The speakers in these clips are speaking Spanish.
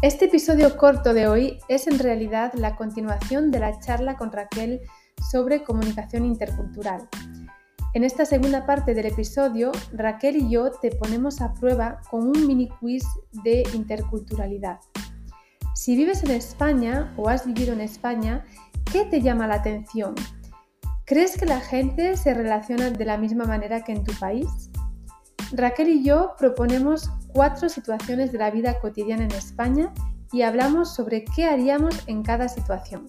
Este episodio corto de hoy es en realidad la continuación de la charla con Raquel sobre comunicación intercultural. En esta segunda parte del episodio, Raquel y yo te ponemos a prueba con un mini quiz de interculturalidad. Si vives en España o has vivido en España, ¿qué te llama la atención? ¿Crees que la gente se relaciona de la misma manera que en tu país? Raquel y yo proponemos cuatro situaciones de la vida cotidiana en España y hablamos sobre qué haríamos en cada situación.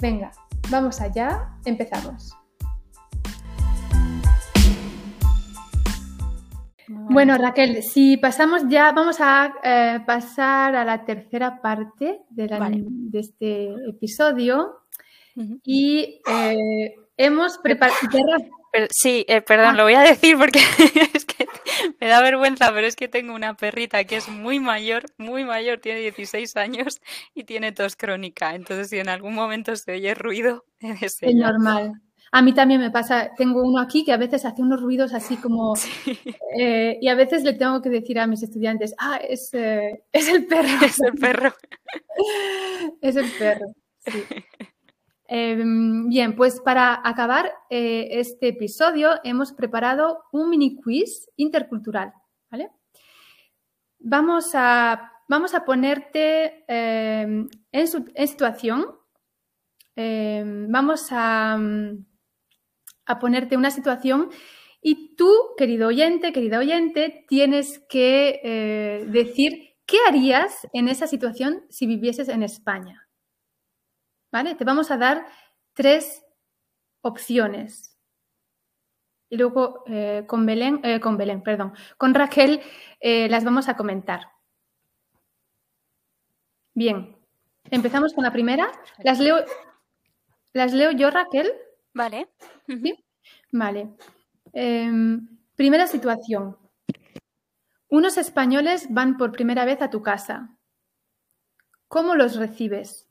Venga, vamos allá, empezamos. Bueno, Raquel, si pasamos ya, vamos a eh, pasar a la tercera parte de, este episodio. Y eh, hemos preparado. Sí, eh, perdón, ah. lo voy a decir porque es que me da vergüenza, pero es que tengo una perrita que es muy mayor, muy mayor, tiene 16 años y tiene tos crónica. Entonces, si en algún momento se oye ruido, es, es normal. A mí también me pasa, tengo uno aquí que a veces hace unos ruidos así como... Eh, y a veces le tengo que decir a mis estudiantes, ah, es, eh, es el perro. Es el perro. es el perro, sí. Em, bien, pues para acabar eh, este episodio hemos preparado un mini quiz intercultural, ¿vale? Vamos a, vamos a ponerte em, en, en, situación, em, vamos a, a ponerte una situación y tú, querido oyente, querida oyente, tienes que eh, decir qué harías en esa situación si vivieses en España. ¿Vale? Te vamos a dar tres opciones. Y luego eh, con Belén, eh, con Belén, perdón, con Raquel las vamos a comentar. Bien, empezamos con la primera. Las leo, las leo yo, Raquel. Vale. Vale. Em, primera situación. Unos españoles van por primera vez a tu casa. ¿Cómo los recibes?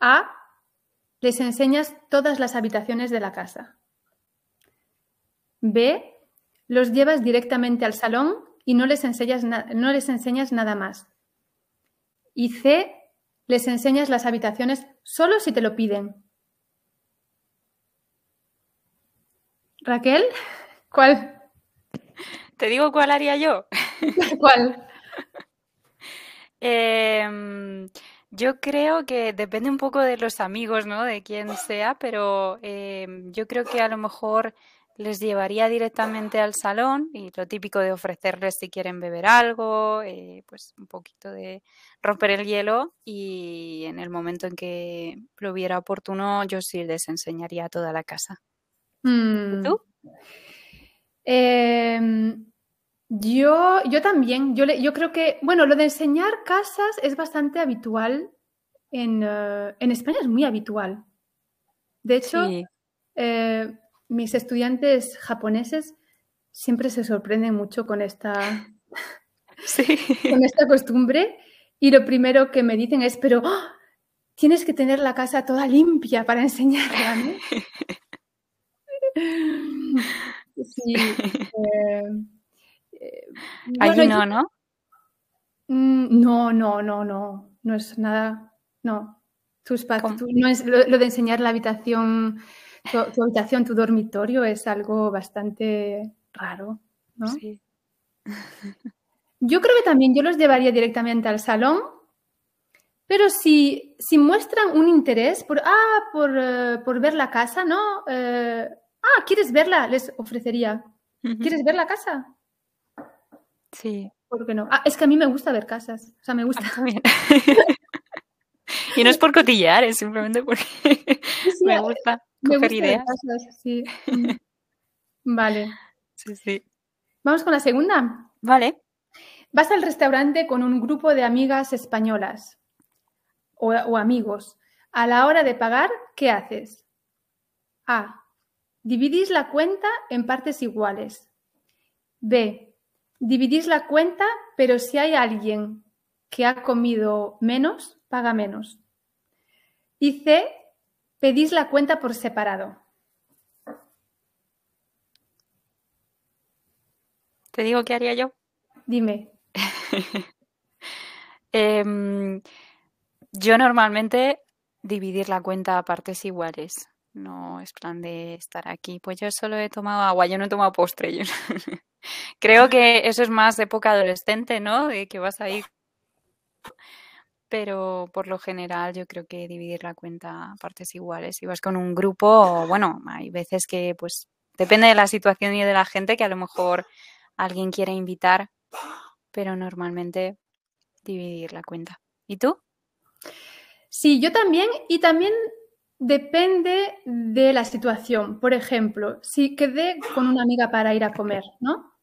A. Les enseñas todas las habitaciones de la casa. B. Los llevas directamente al salón y no les enseñas, no les enseñas nada más. Y C. Les enseñas las habitaciones solo si te lo piden. Raquel, ¿cuál? ¿Te digo cuál haría yo? ¿Cuál? Em, yo creo que depende un poco de los amigos, ¿no? De quién sea, pero em, yo creo que a lo mejor les llevaría directamente al salón y lo típico de ofrecerles si quieren beber algo, eh, pues un poquito de romper el hielo y en el momento en que lo hubiera oportuno yo sí les enseñaría toda la casa. Mm. ¿Tú? Em, yo, yo también. Yo, yo creo que, bueno, lo de enseñar casas es bastante habitual. En, eh, en España es muy habitual. De hecho, eh, mis estudiantes japoneses siempre se sorprenden mucho con esta, con esta costumbre y lo primero que me dicen es, pero ¡oh! tienes que tener la casa toda limpia para enseñarla. ¿no? Sí. Eh, eh, Allí no, ¿no? Mm, no, no, no, no. No es nada. No. Tus no es lo, de enseñar la habitación, tu, habitación, tu dormitorio es algo bastante raro, ¿no? Sí. Yo creo que también yo los llevaría directamente al salón, pero si, si muestran un interés por, ah, por, eh, por ver la casa, ¿no? Ah, ¿quieres verla? Les ofrecería. ¿Quieres ver la casa? Sí. ¿Por qué no? Ah, es que a mí me gusta ver casas. O sea, me gusta. También. y no es por cotillear, es simplemente porque me gusta coger ideas. sí. vale. Sí, sí. Vamos con la segunda. Vale. Vas al restaurante con un grupo de amigas españolas o amigos. A la hora de pagar, ¿qué haces? A. Dividís la cuenta en partes iguales. B. Dividís la cuenta, pero si hay alguien que ha comido menos, paga menos. Y C. Pedís la cuenta por separado. ¿Te digo qué haría yo? Dime. Em, yo normalmente dividir la cuenta a partes iguales. No es plan de estar aquí. Pues yo solo he tomado agua, yo no he tomado postre. Creo que eso es más época adolescente, ¿no? De que vas a ir. Pero por lo general yo creo que dividir la cuenta a partes iguales. Si vas con un grupo, bueno, hay veces que pues depende de la situación y de la gente que a lo mejor alguien quiere invitar, pero normalmente dividir la cuenta. ¿Y tú? Sí, yo también. Y también depende de la situación. Por ejemplo, si quedé con una amiga para ir a comer, ¿no?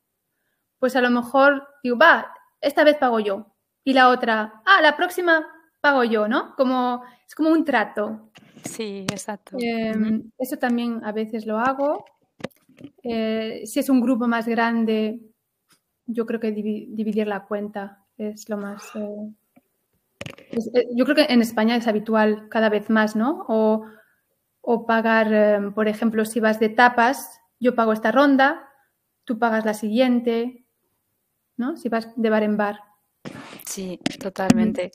Pues a lo mejor digo, va, esta vez pago yo. Y la otra, ah, la próxima pago yo, ¿no? Como, es como un trato. Sí, exacto. Em, eso también a veces lo hago. Eh, si es un grupo más grande, yo creo que dividir la cuenta es lo más... Eh, eh, yo creo que en España es habitual cada vez más, ¿no? O, pagar, em, por ejemplo, si vas de tapas, yo pago esta ronda, tú pagas la siguiente, ¿no? Si vas de bar en bar. Sí, totalmente.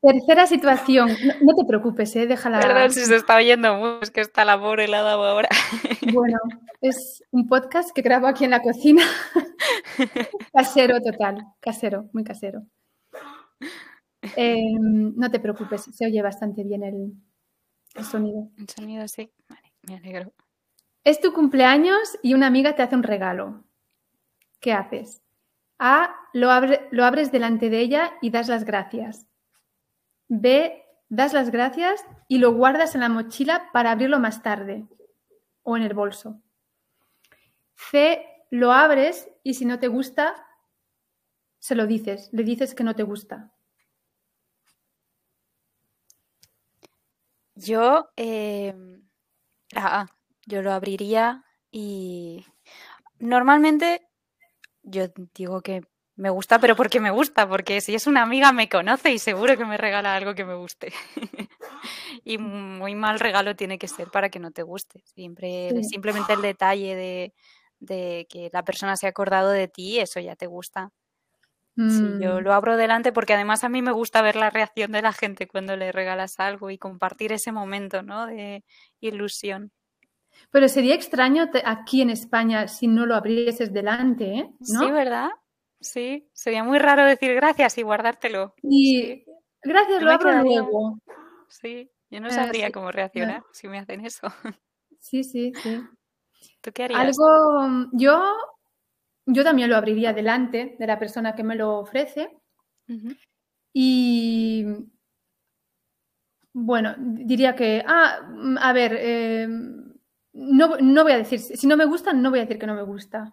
Tercera situación. No, te preocupes, ¿eh? déjala. Perdón si se está oyendo, es que está la pobre helada ahora. Bueno, es un podcast que grabo aquí en la cocina. casero total, casero, muy casero. Em, no te preocupes, se oye bastante bien el, sonido. El sonido, sí. Vale, me alegro. Es tu cumpleaños y una amiga te hace un regalo. ¿Qué haces? A. Lo, lo abres delante de ella y das las gracias. B. Das las gracias y lo guardas en la mochila para abrirlo más tarde o en el bolso. C. Lo abres y si no te gusta, se lo dices, le dices que no te gusta. Yo, eh, ah, yo lo abriría y normalmente yo digo que me gusta, pero porque me gusta, porque si es una amiga me conoce y seguro que me regala algo que me guste. y muy mal regalo tiene que ser para que no te guste. Siempre, simplemente el detalle de, de, que la persona se ha acordado de ti, eso ya te gusta. yo mm. lo abro delante porque además a mí me gusta ver la reacción de la gente cuando le regalas algo y compartir ese momento, ¿no? De ilusión. Pero sería extraño aquí en España si no lo abrieses delante, ¿eh? ¿No? Sí, ¿verdad? Sí, sería muy raro decir gracias y guardártelo. Y gracias, lo abro luego. Sí, yo no sabría cómo reaccionar si me hacen eso. Sí, sí, sí. ¿Tú qué harías? Algo, yo, yo también lo abriría delante de la persona que me lo ofrece. Y bueno, diría que, ah, a ver, eh, no, no voy a decir, si no me gusta, no voy a decir que no me gusta.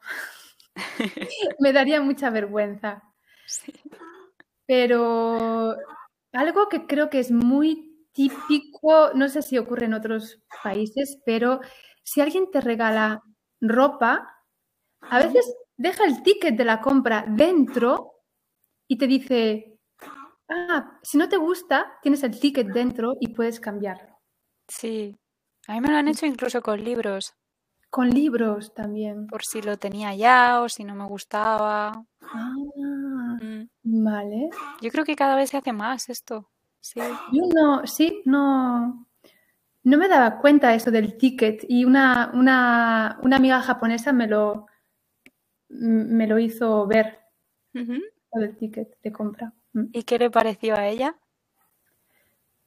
me daría mucha vergüenza. Pero algo que creo que es muy típico, no sé si ocurre en otros países, pero si alguien te regala ropa, a veces deja el ticket de la compra dentro y te dice, ah, si no te gusta, tienes el ticket dentro y puedes cambiarlo. Sí, a mí me lo han hecho incluso con libros. Con libros también. Por si lo tenía ya o si no me gustaba. Ah, mm. vale. Yo creo que cada vez se hace más esto. Sí. Yo no, sí, no. No me daba cuenta eso del ticket y una, una, una amiga japonesa me lo, me lo hizo ver. Lo del ticket de compra. Mm. ¿Y qué le pareció a ella?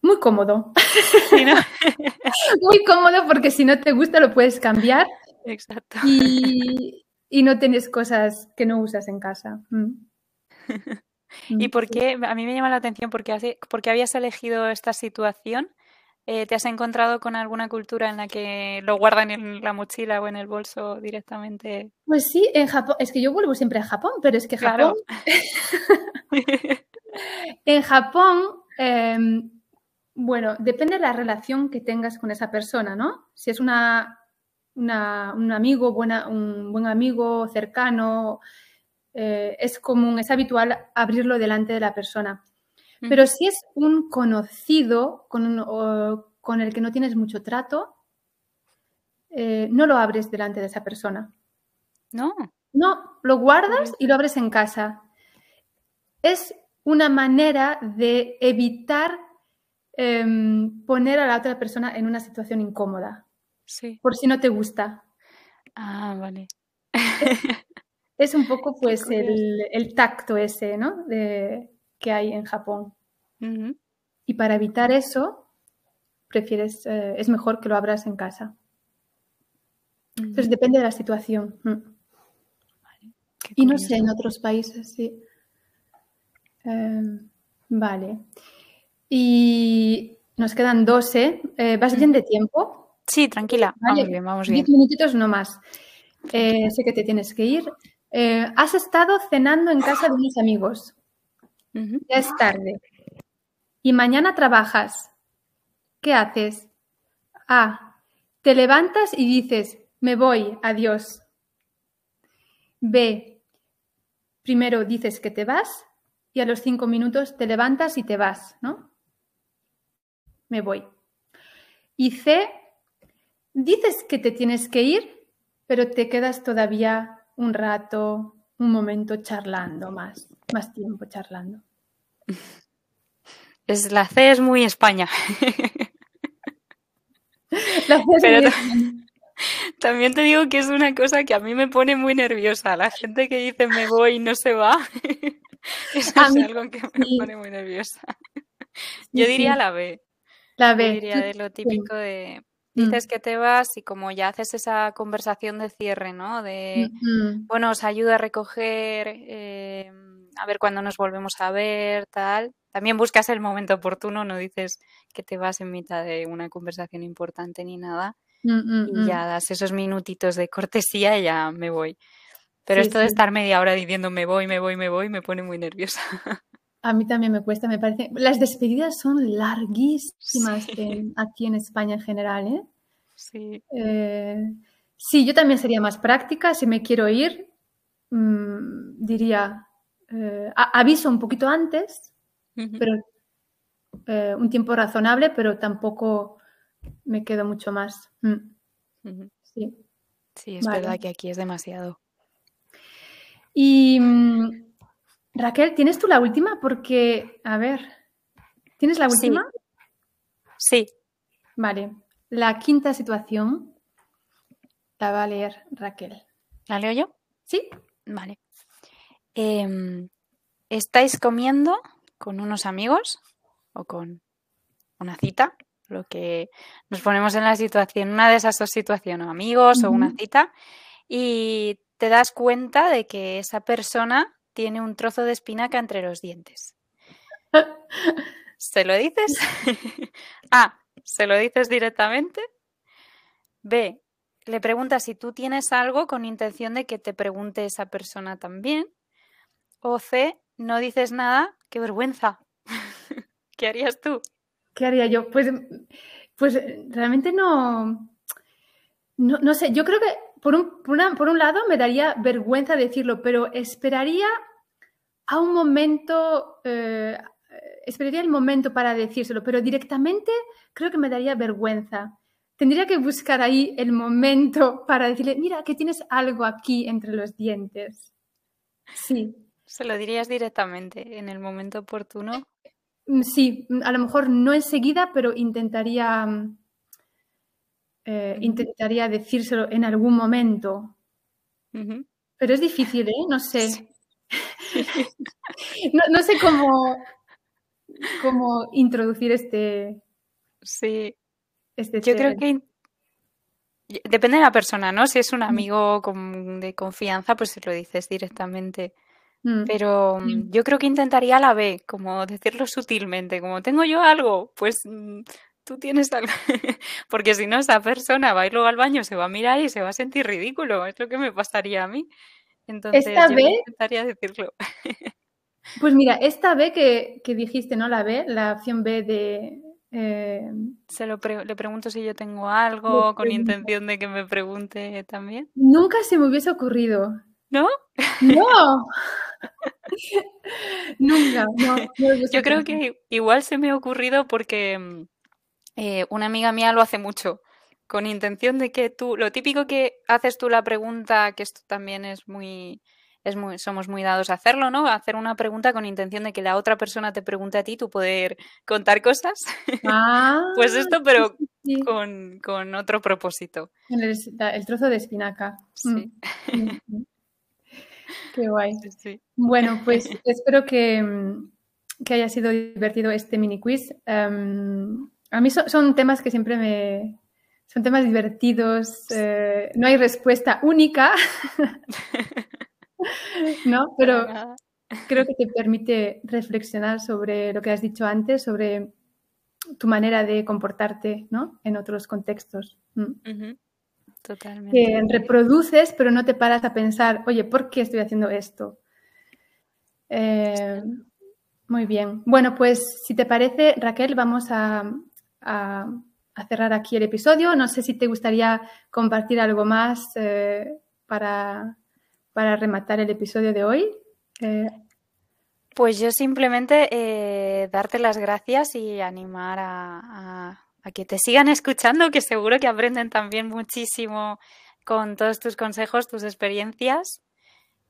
Muy cómodo. Muy cómodo porque si no te gusta lo puedes cambiar. Exacto. Y, no tienes cosas que no usas en casa. Mm. ¿Y por qué? A mí me llama la atención porque, porque habías elegido esta situación. Eh, ¿Te has encontrado con alguna cultura en la que lo guardan en la mochila o en el bolso directamente? Pues sí, en Japón. Es que yo vuelvo siempre a Japón, pero es que Japón. en Japón em, bueno, depende de la relación que tengas con esa persona, ¿no? Si es una, un amigo, buena, un buen amigo cercano, eh, es común, es habitual abrirlo delante de la persona. Pero si es un conocido con, con, el que no tienes mucho trato, eh, no lo abres delante de esa persona. No. No, lo guardas y lo abres en casa. es una manera de evitar em, poner a la otra persona en una situación incómoda. Sí. Por si no te gusta. Ah, vale. Es un poco pues el, tacto ese, ¿no? De, que hay en Japón. Y para evitar eso, prefieres, eh, es mejor que lo abras en casa. Entonces depende de la situación. Mm. y no sé, en otros países, sí. Em, vale. Y nos quedan 12. Eh, ¿Vas bien de tiempo? Sí, tranquila. Vamos bien, vamos bien. Diez minutitos no más. Eh, sé que te tienes que ir. Eh, has estado cenando en casa de unos amigos. Ya es tarde. Y mañana trabajas. ¿Qué haces? A. Te levantas y dices, me voy, adiós. B. Primero dices que te vas y a los cinco minutos te levantas y te vas, ¿no? Me voy. Y C. Dices que te tienes que ir, pero te quedas todavía un rato, un momento charlando más, más tiempo charlando. Es, la C es muy España. la C es También te digo que es una cosa que a mí me pone muy nerviosa. La gente que dice me voy y no se va. Eso es algo que me pone muy nerviosa. Yo diría la B. La B. Yo diría de lo típico de dices mm. que te vas y como ya haces esa conversación de cierre, ¿no? De, bueno, os ayuda a recoger, eh, a ver cuándo nos volvemos a ver, tal. También buscas el momento oportuno, no dices que te vas en mitad de una conversación importante ni nada. y ya das esos minutitos de cortesía y ya me voy. Pero esto de estar media hora diciendo me voy, me voy, me voy, me pone muy nerviosa. A mí también me cuesta, me parece. Las despedidas son larguísimas aquí en España en general, ¿eh? Sí. Eh, sí, yo también sería más práctica. Si me quiero ir, mm, diría, eh, aviso un poquito antes, pero eh, un tiempo razonable, pero tampoco me quedo mucho más. Mm. Sí. Sí, es verdad que aquí es demasiado. Y mm, Raquel, ¿tienes tú la última? Porque, a ver, ¿tienes la última? Sí. Vale. La quinta situación la va a leer Raquel. ¿La leo yo? Sí. Vale. Em, estáis comiendo con unos amigos o con una cita, lo que nos ponemos en la situación, una de esas dos situaciones, amigos o una cita, y te das cuenta de que esa persona tiene un trozo de espinaca entre los dientes. ¿Se lo dices? A. ¿Se lo dices directamente? B. Le preguntas si tú tienes algo con intención de que te pregunte esa persona también. O C. No dices nada. ¡Qué vergüenza! ¿Qué harías tú? ¿Qué haría yo? Pues, pues realmente no, no, sé. Yo creo que por un, por, un lado me daría vergüenza decirlo, pero esperaría a un momento, eh, esperaría el momento para decírselo, pero directamente creo que me daría vergüenza. Tendría que buscar ahí el momento para decirle, mira, que tienes algo aquí entre los dientes. Sí. ¿Se lo dirías directamente en el momento oportuno? Mm, sí, mm, a lo mejor no enseguida, pero intentaría, mm, eh, intentaría decírselo en algún momento. Pero es difícil, ¿eh? No sé. no, sé cómo, cómo introducir este. Sí. Este Yo creo que depende de la persona, ¿no? Si es un amigo de confianza, pues se lo dices directamente. Mm. Pero mm, yo creo que intentaría la B, como decirlo sutilmente, como tengo yo algo, pues mm, tú tienes algo. Porque si no, esa persona va a ir luego al baño, se va a mirar y se va a sentir ridículo. Es lo que me pasaría a mí. Entonces, esta yo intentaría decirlo. Pues mira, esta B que, dijiste, ¿no? La B, la opción B de... Eh, Se lo le pregunto si yo tengo algo con intención de que me pregunte también. Nunca se me hubiese ocurrido. ¿No? No. Nunca. No, yo creo que igual se me ha ocurrido porque mm, eh, una amiga mía lo hace mucho con intención de que tú, lo típico que haces tú la pregunta, que esto también es muy es muy, somos muy dados a hacerlo, ¿no? A hacer una pregunta con intención de que la otra persona te pregunte a ti, tú poder contar cosas. Ah, pues esto, pero Con, otro propósito. El, trozo de espinaca. Sí. Mm, mm. Qué guay. Bueno, pues espero que, que, haya sido divertido este mini quiz. Em, a mí son temas que siempre me, son temas divertidos, eh, no hay respuesta única, ¿no? Pero creo que te permite reflexionar sobre lo que has dicho antes, sobre tu manera de comportarte, ¿no? En otros contextos. Mm. Totalmente. Que reproduces, pero no te paras a pensar, oye, ¿por qué estoy haciendo esto? Eh, muy bien. Bueno, pues si te parece, Raquel, vamos a a cerrar aquí el episodio. No sé si te gustaría compartir algo más eh, para, para, rematar el episodio de hoy. Eh, pues yo simplemente eh, darte las gracias y animar a, a, que te sigan escuchando, que seguro que aprenden también muchísimo con todos tus consejos, tus experiencias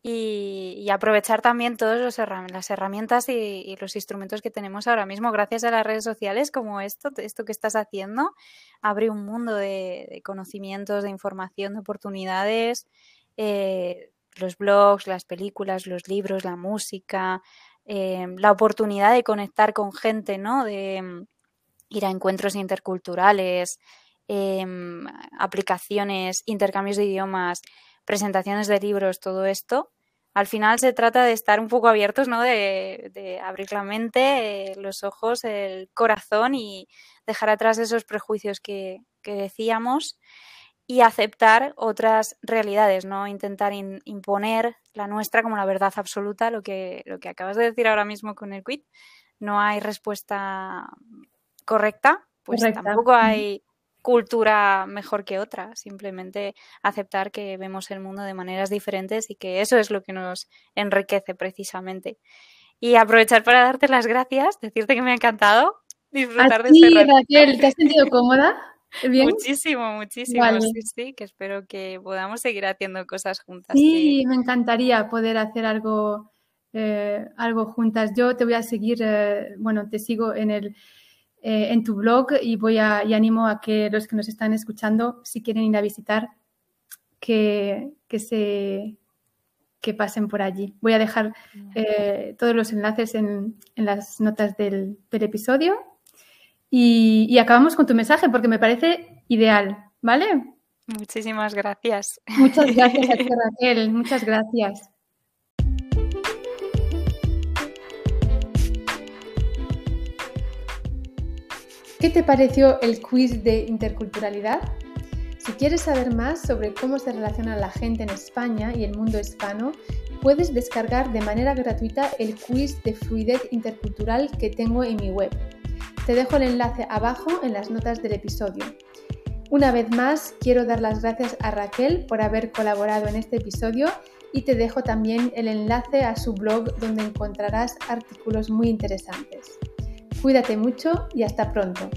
y, aprovechar también todas las herramientas y, los instrumentos que tenemos ahora mismo gracias a las redes sociales como esto, esto que estás haciendo, abre un mundo de, conocimientos, de información, de oportunidades, eh, los blogs, las películas, los libros, la música, eh, la oportunidad de conectar con gente, ¿no? De mm, ir a encuentros interculturales, em, aplicaciones, intercambios de idiomas, presentaciones de libros, todo esto, al final se trata de estar un poco abiertos, ¿no? De, abrir la mente, eh, los ojos, el corazón y dejar atrás esos prejuicios que, decíamos y aceptar otras realidades, no intentar imponer la nuestra como la verdad absoluta, lo que, lo que acabas de decir ahora mismo con el quit. No hay respuesta correcta, pues tampoco hay cultura mejor que otra, simplemente aceptar que vemos el mundo de maneras diferentes y que eso es lo que nos enriquece precisamente. Y aprovechar para darte las gracias, decirte que me ha encantado disfrutar de este Raquel, ¿te has sentido cómoda? Muchísimo, muchísimo. Sí, sí, que espero que podamos seguir haciendo cosas juntas. Sí, me encantaría poder hacer algo, eh, algo juntas. Yo te voy a seguir, eh, bueno, te sigo en el eh, en tu blog y voy a, y animo a que los que nos están escuchando, si quieren ir a visitar, que, que se que pasen por allí. Voy a dejar eh, todos los enlaces en, en las notas del, del episodio y, y, acabamos con tu mensaje porque me parece ideal, ¿vale? Muchísimas gracias. Muchas gracias a ti, Raquel. Muchas gracias. ¿Qué te pareció el quiz de interculturalidad? Si quieres saber más sobre cómo se relaciona la gente en España y el mundo hispano, puedes descargar de manera gratuita el quiz de fluidez intercultural que tengo en mi web. Te dejo el enlace abajo en las notas del episodio. Una vez más, quiero dar las gracias a Raquel por haber colaborado en este episodio y te dejo también el enlace a su blog donde encontrarás artículos muy interesantes. Cuídate mucho y hasta pronto.